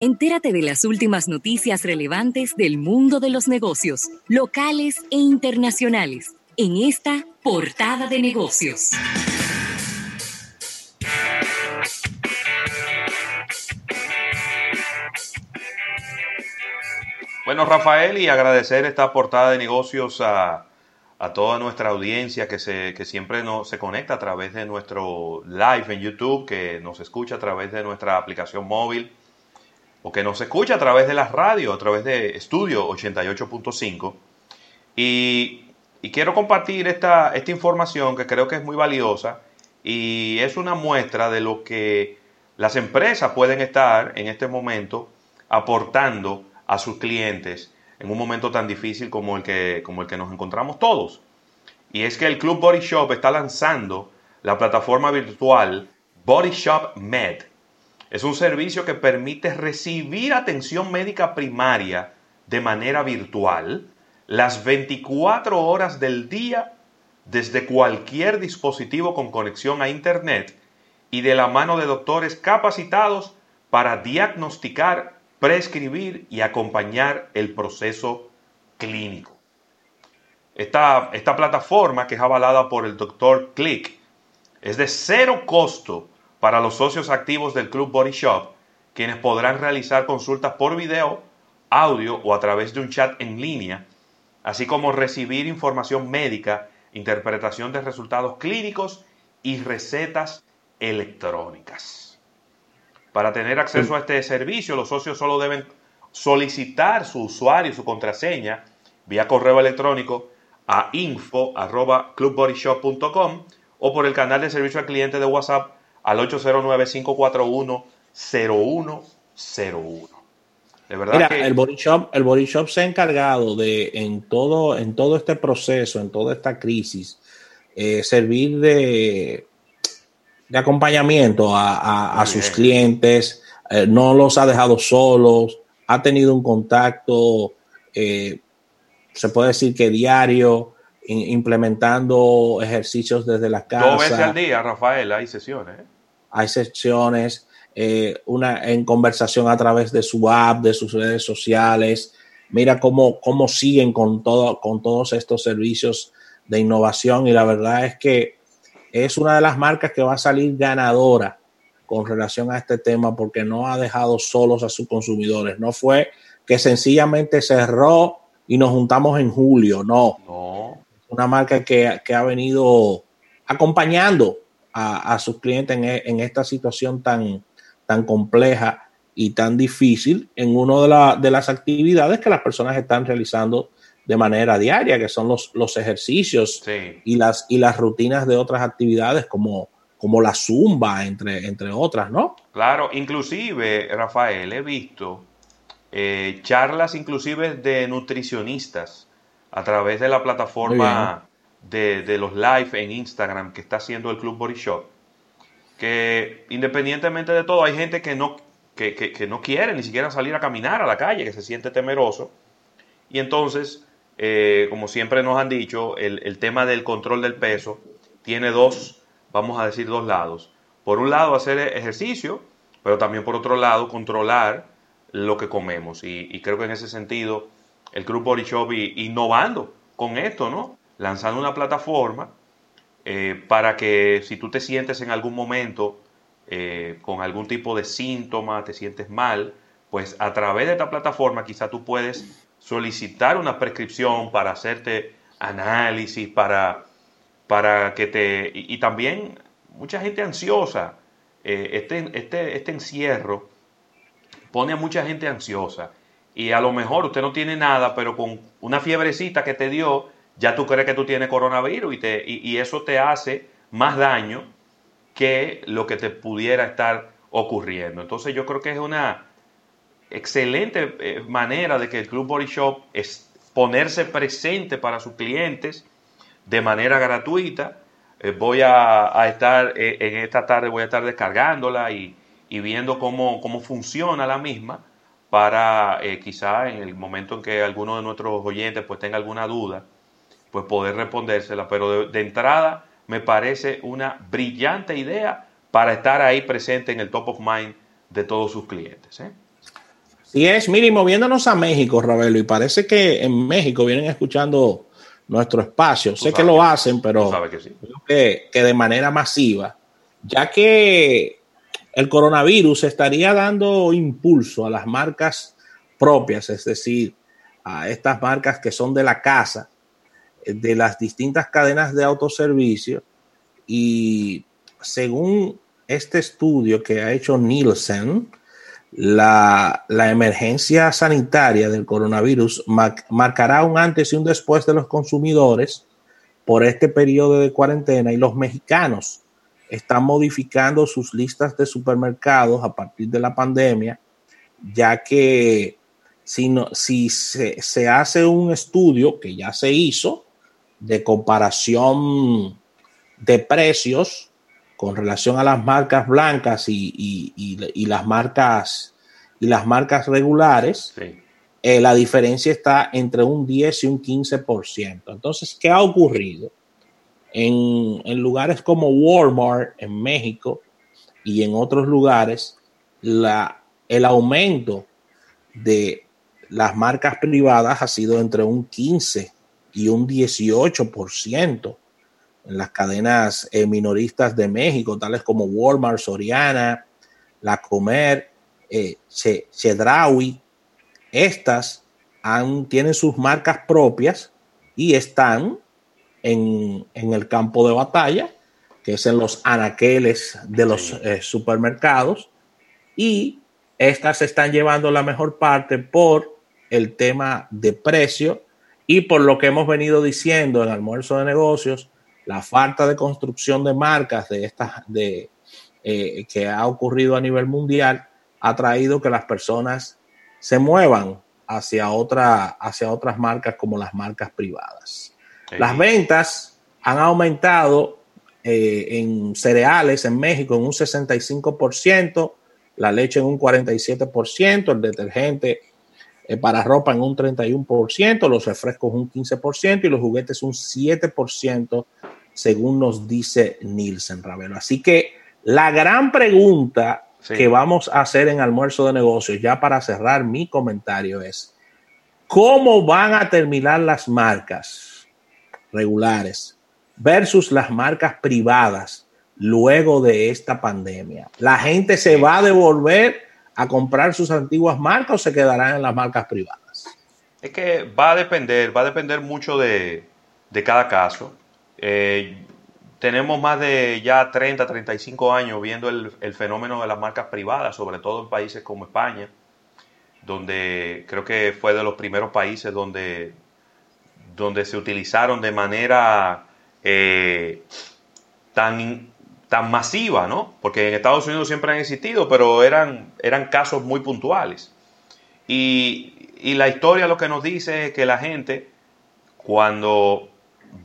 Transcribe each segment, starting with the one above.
Entérate de las últimas noticias relevantes del mundo de los negocios, locales e internacionales, en esta portada de negocios. Bueno, Rafael, y agradecer esta portada de negocios a, toda nuestra audiencia que, se, que siempre nos, se conecta a través de nuestro live en YouTube, que nos escucha a través de nuestra aplicación móvil que nos escucha a través de la radio, a través de Estudio 88.5. Y, quiero compartir esta, esta información que creo que es muy valiosa y es una muestra de lo que las empresas pueden estar en este momento aportando a sus clientes en un momento tan difícil como el que, como el que nos encontramos todos. Y es que el Club Body Shop está lanzando la plataforma virtual Body Shop Med es un servicio que permite recibir atención médica primaria de manera virtual las 24 horas del día desde cualquier dispositivo con conexión a Internet y de la mano de doctores capacitados para diagnosticar, prescribir y acompañar el proceso clínico. Esta, esta plataforma, que es avalada por el doctor Click, es de cero costo para los socios activos del Club Body Shop, quienes podrán realizar consultas por video, audio o a través de un chat en línea, así como recibir información médica, interpretación de resultados clínicos y recetas electrónicas. Para tener acceso a este servicio, los socios solo deben solicitar su usuario y su contraseña vía correo electrónico a info.clubbodyshop.com o por el canal de servicio al cliente de WhatsApp al 809-541-0101. De verdad Mira, el Body Shop, el Body Shop se ha encargado de en todo, en todo este proceso, en toda esta crisis, eh, servir de, de acompañamiento a, sus clientes, eh, no los ha dejado solos, ha tenido un contacto, eh, se puede decir que diario, implementando ejercicios desde la casa. Dos veces al día, Rafael, hay sesiones hay secciones, eh, una en conversación a través de su app, de sus redes sociales. Mira cómo, cómo siguen con, todo, con todos estos servicios de innovación y la verdad es que es una de las marcas que va a salir ganadora con relación a este tema porque no ha dejado solos a sus consumidores. No fue que sencillamente cerró y nos juntamos en julio, no. no. Una marca que, que ha venido acompañando a, sus clientes e, en, esta situación tan, tan compleja y tan difícil en una de, las actividades que las personas están realizando de manera diaria, que son los, los ejercicios y, las, y las rutinas de otras actividades como, como la zumba, entre, entre otras, ¿no? Claro, inclusive, Rafael, he visto eh, charlas inclusive de nutricionistas a través de la plataforma de, los live en Instagram que está haciendo el Club Body Shop, que independientemente de todo, hay gente que no, que, no quiere ni siquiera salir a caminar a la calle, que se siente temeroso. Y entonces, eh, como siempre nos han dicho, el, el, tema del control del peso tiene dos, vamos a decir, dos lados. Por un lado, hacer ejercicio, pero también por otro lado, controlar lo que comemos. Y, creo que en ese sentido, el Club Body Shop innovando con esto, ¿no? Lanzando una plataforma eh, para que si tú te sientes en algún momento eh, con algún tipo de síntoma, te sientes mal, pues a través de esta plataforma quizá tú puedes solicitar una prescripción para hacerte análisis, para, para que te... Y, también mucha gente ansiosa. Eh, este, este, este encierro pone a mucha gente ansiosa. Y a lo mejor usted no tiene nada, pero con una fiebrecita que te dio, ya tú crees que tú tienes coronavirus y, te, y, eso te hace más daño que lo que te pudiera estar ocurriendo. Entonces yo creo que es una excelente eh, manera de que el Club Body Shop es ponerse presente para sus clientes de manera gratuita. Eh, voy a, estar eh, en esta tarde, voy a estar descargándola y, y viendo cómo, cómo, funciona la misma para quizá en el momento en que alguno de nuestros oyentes pues tenga alguna duda pues poder respondérsela. Pero de, entrada me parece una brillante idea para estar ahí presente en el top of mind de todos sus clientes. ¿eh? Si es, mire, moviéndonos a México, Ravelo, y parece que en México vienen escuchando nuestro espacio. Sé que lo hacen, pero que, que, de manera masiva, ya que el coronavirus estaría dando impulso a las marcas propias, es decir, a estas marcas que son de la casa, de las distintas cadenas de autoservicio, y según este estudio que ha hecho Nielsen, la, emergencia sanitaria del coronavirus marcará un antes y un después de los consumidores por este periodo de cuarentena y los mexicanos están modificando sus listas de supermercados a partir de la pandemia, ya que si, si se, se hace un estudio que ya se hizo de comparación de precios con relación a las marcas blancas y, las marcas y las marcas regulares, eh, la diferencia está entre un 10 y un 15%. Entonces, ¿qué ha ocurrido? En, en, lugares como Walmart en México y en otros lugares, la, el aumento de las marcas privadas ha sido entre un 15 y un 18% en las cadenas eh, minoristas de México, tales como Walmart, Soriana, La Comer, eh, Chedraui. Estas han, tienen sus marcas propias y están en, el campo de batalla, que es en los anaqueles de los eh, supermercados, y estas están llevando la mejor parte por el tema de precio y por lo que hemos venido diciendo en almuerzo de negocios, la falta de construcción de marcas de estas de eh, que ha ocurrido a nivel mundial ha traído que las personas se muevan hacia otra hacia otras marcas como las marcas privadas. Las ventas han aumentado eh, en cereales en México en un 65%, la leche en un 47%, el detergente eh, para ropa en un 31%, los refrescos un 15% y los juguetes un 7% según nos dice Nielsen Ravelo. Así que la gran pregunta que vamos a hacer en almuerzo de negocios, ya para cerrar mi comentario, es cómo van a terminar las marcas regulares versus las marcas privadas luego de esta pandemia. ¿La gente se va a devolver a comprar sus antiguas marcas o se quedarán en las marcas privadas? Es que va a depender, va a depender mucho de, cada caso. Eh, tenemos más de ya 30, 35 años viendo el, fenómeno de las marcas privadas, sobre todo en países como España, donde creo que fue de los primeros países donde, donde se utilizaron de manera eh, tan, tan masiva, ¿no? Porque en Estados Unidos siempre han existido, pero eran, eran casos muy puntuales. Y, y la historia lo que nos dice es que la gente, cuando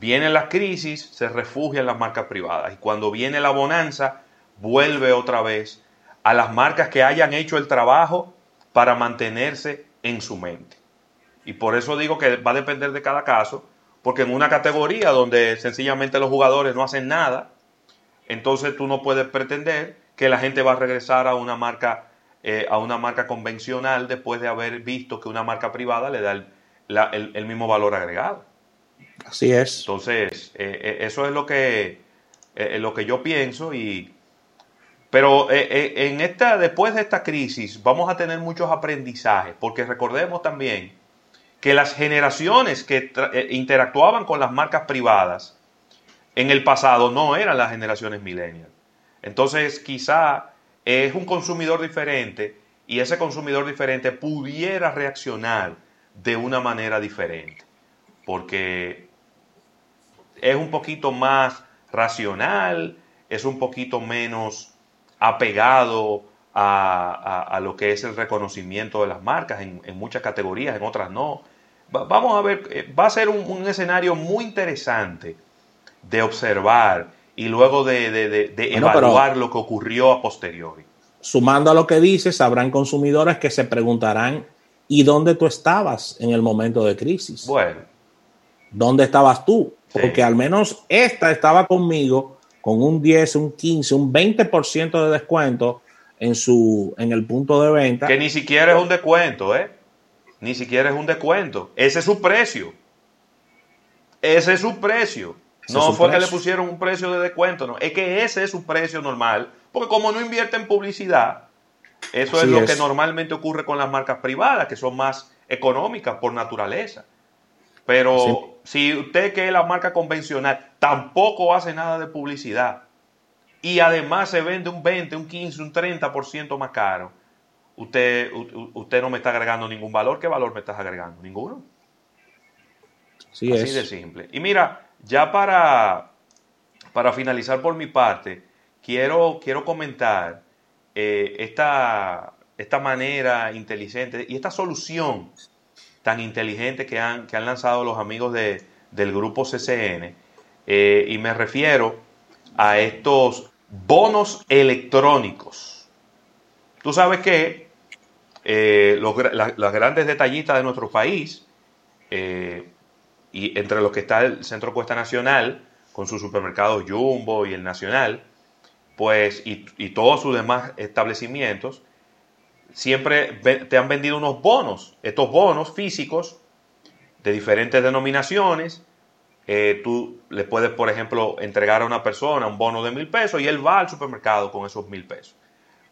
vienen las crisis, se refugia en las marcas privadas. Y cuando viene la bonanza, vuelve otra vez a las marcas que hayan hecho el trabajo para mantenerse en su mente. Y por eso digo que va a depender de cada caso, porque en una categoría donde sencillamente los jugadores no hacen nada, entonces tú no puedes pretender que la gente va a regresar a una marca, eh, a una marca convencional después de haber visto que una marca privada le da el mismo valor agregado. Así es. Entonces, eh, eh, eso es lo que, eh, lo que yo pienso y... Pero en esta, después de esta crisis vamos a tener muchos aprendizajes, porque recordemos también que las generaciones que interactuaban con las marcas privadas en el pasado no eran las generaciones millennials. Entonces, quizá es un consumidor diferente y ese consumidor diferente pudiera reaccionar de una manera diferente porque es un poquito más racional, es un poquito menos apegado a, lo que es el reconocimiento de las marcas en, muchas categorías, en otras no. vamos a ver, eh, va a ser un, escenario muy interesante de observar y luego de, evaluar lo que ocurrió a posteriori. Sumando a lo que dices, habrán consumidores que se preguntarán, ¿y dónde tú estabas en el momento de crisis? Bueno, ¿dónde estabas tú? Porque al menos esta estaba conmigo con un 10, un 15, un 20% de descuento en su en el punto de venta. Que ni siquiera es un descuento, ¿eh? Ni siquiera es un descuento. Ese es su precio. Ese es su precio. No fue que le pusieron un precio de descuento, no. Es que ese es su precio normal. Porque como no invierte en publicidad, eso es lo que normalmente ocurre con las marcas privadas, que son más económicas por naturaleza. Pero si usted que es la marca convencional tampoco hace nada de publicidad y además se vende un 20, un 15, un 30% más caro, usted, usted no me está agregando ningún valor. ¿Qué valor me estás agregando? Ninguno. Así de simple. Y mira, ya para, para finalizar por mi parte, quiero, quiero comentar eh, esta, esta manera inteligente y esta solución tan inteligente que han, que han lanzado los amigos de, del grupo CCN. Eh, y me refiero a estos bonos electrónicos. Tú sabes que eh, los, las grandes detallistas de nuestro país, eh, y entre los que está el Centro Cuesta Nacional, con sus supermercados Jumbo y el Nacional, pues, y, y todos sus demás establecimientos, siempre te han vendido unos bonos, estos bonos físicos de diferentes denominaciones. Eh, tú le puedes, por ejemplo, entregar a una persona un bono de mil pesos y él va al supermercado con esos mil pesos.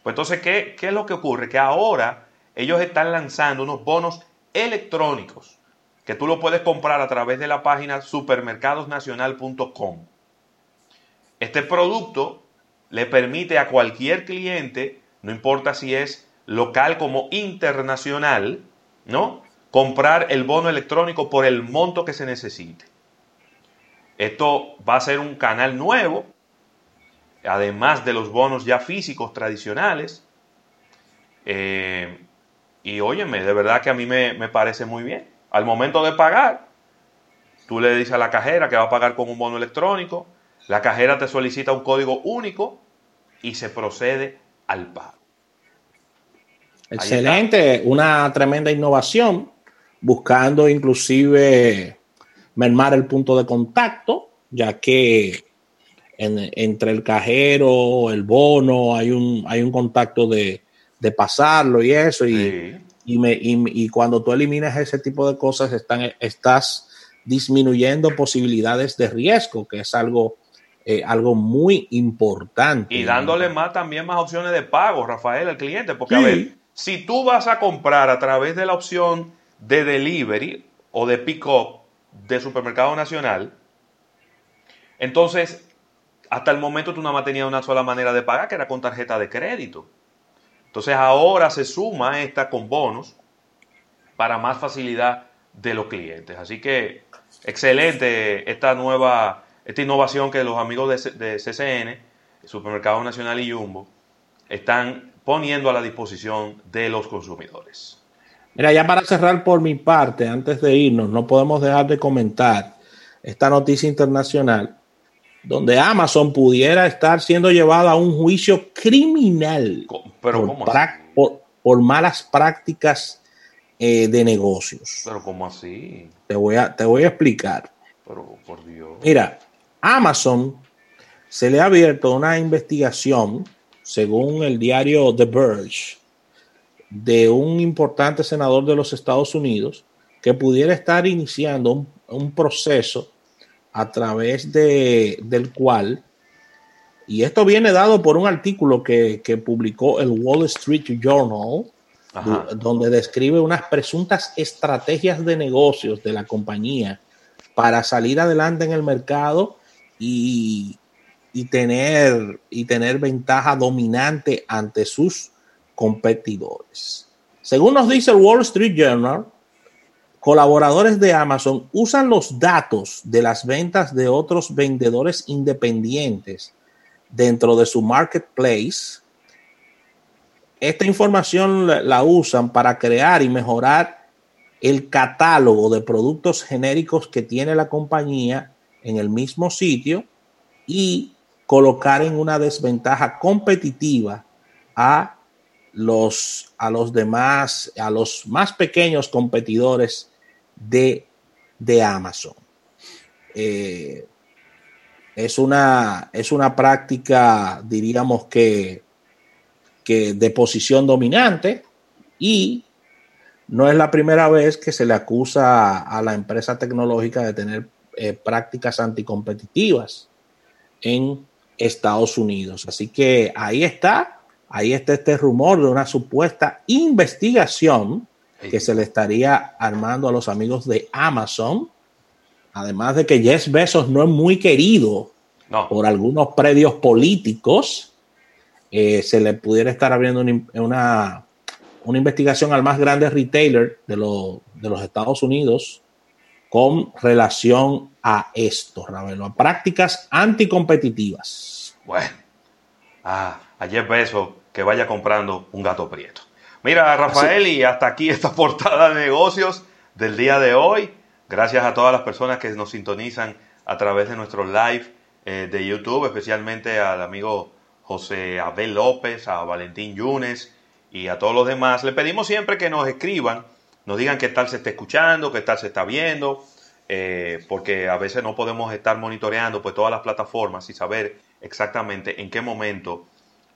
Pues entonces, ¿qué, ¿qué es lo que ocurre? Que ahora ellos están lanzando unos bonos electrónicos que tú lo puedes comprar a través de la página supermercadosnacional.com. Este producto le permite a cualquier cliente, no importa si es local como internacional, ¿no? Comprar el bono electrónico por el monto que se necesite. Esto va a ser un canal nuevo, además de los bonos ya físicos tradicionales. Eh, y óyeme, de verdad que a mí me, me parece muy bien. Al momento de pagar, tú le dices a la cajera que va a pagar con un bono electrónico, la cajera te solicita un código único y se procede al pago. Excelente, una tremenda innovación, buscando inclusive mermar el punto de contacto, ya que entre el cajero, el bono, hay un, hay un contacto de, pasarlo y eso, y, y, cuando tú eliminas ese tipo de cosas, están, estás disminuyendo posibilidades de riesgo, que es algo, eh, algo muy importante. Y dándole más también más opciones de pago, Rafael, al cliente, porque a ver, si tú vas a comprar a través de la opción de delivery o de pick-up de Supermercado Nacional, entonces hasta el momento tú nada más tenías una sola manera de pagar, que era con tarjeta de crédito. Entonces ahora se suma esta con bonos para más facilidad de los clientes. Así que excelente esta nueva, esta innovación que los amigos de, de CCN, Supermercado Nacional y Jumbo, están poniendo a la disposición de los consumidores. Mira, ya para cerrar por mi parte, antes de irnos, no podemos dejar de comentar esta noticia internacional donde Amazon pudiera estar siendo llevado a un juicio criminal ¿Pero por, malas prácticas eh, de negocios. Pero ¿cómo así? Te voy a, te voy a explicar. Pero por Dios. Mira, Amazon se le ha abierto una investigación según el diario The Verge, de un importante senador de los Estados Unidos que pudiera estar iniciando un, proceso a través de, del cual, y esto viene dado por un artículo que, publicó el Wall Street Journal, donde describe unas presuntas estrategias de negocios de la compañía para salir adelante en el mercado y y tener, y tener ventaja dominante ante sus competidores. Según nos dice el Wall Street Journal, colaboradores de Amazon usan los datos de las ventas de otros vendedores independientes dentro de su marketplace. Esta información la usan para crear y mejorar el catálogo de productos genéricos que tiene la compañía en el mismo sitio y colocar en una desventaja competitiva a los, a los demás, a los más pequeños competidores de, de Amazon. Eh, es, una, es una práctica, diríamos que que de posición dominante y no es la primera vez que se le acusa a la empresa tecnológica de tener eh, prácticas anticompetitivas en Estados Unidos. Así que ahí está, ahí está este rumor de una supuesta investigación que se le estaría armando a los amigos de Amazon. Además de que Jeff Bezos no es muy querido por algunos predios políticos, eh, se le pudiera estar abriendo una, una, investigación al más grande retailer de, de los Estados Unidos con relación a esto, Ravelo, a prácticas anticompetitivas. Bueno, ah, a Jeff Bezos que vaya comprando un gato prieto. Mira, Rafael, y hasta aquí esta portada de negocios del día de hoy. Gracias a todas las personas que nos sintonizan a través de nuestro live eh, de YouTube, especialmente al amigo José Abel López, a Valentín Yunes y a todos los demás. Le pedimos siempre que nos escriban, nos digan qué tal se está escuchando, qué tal se está viendo, eh, porque a veces no podemos estar monitoreando pues, todas las plataformas y saber exactamente en qué momento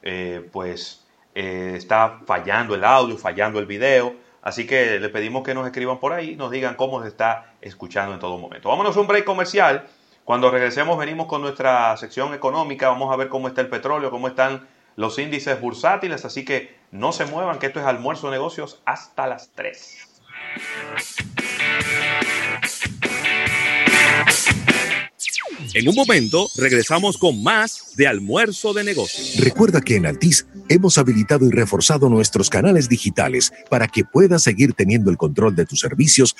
eh, pues eh, está fallando el audio, fallando el video. Así que le pedimos que nos escriban por ahí, nos digan cómo se está escuchando en todo momento. Vámonos a un break comercial. Cuando regresemos venimos con nuestra sección económica. Vamos a ver cómo está el petróleo, cómo están los índices bursátiles. Así que no se muevan, que esto es almuerzo de negocios hasta las 3. En un momento regresamos con más de almuerzo de negocios. Recuerda que en Altis hemos habilitado y reforzado nuestros canales digitales para que puedas seguir teniendo el control de tus servicios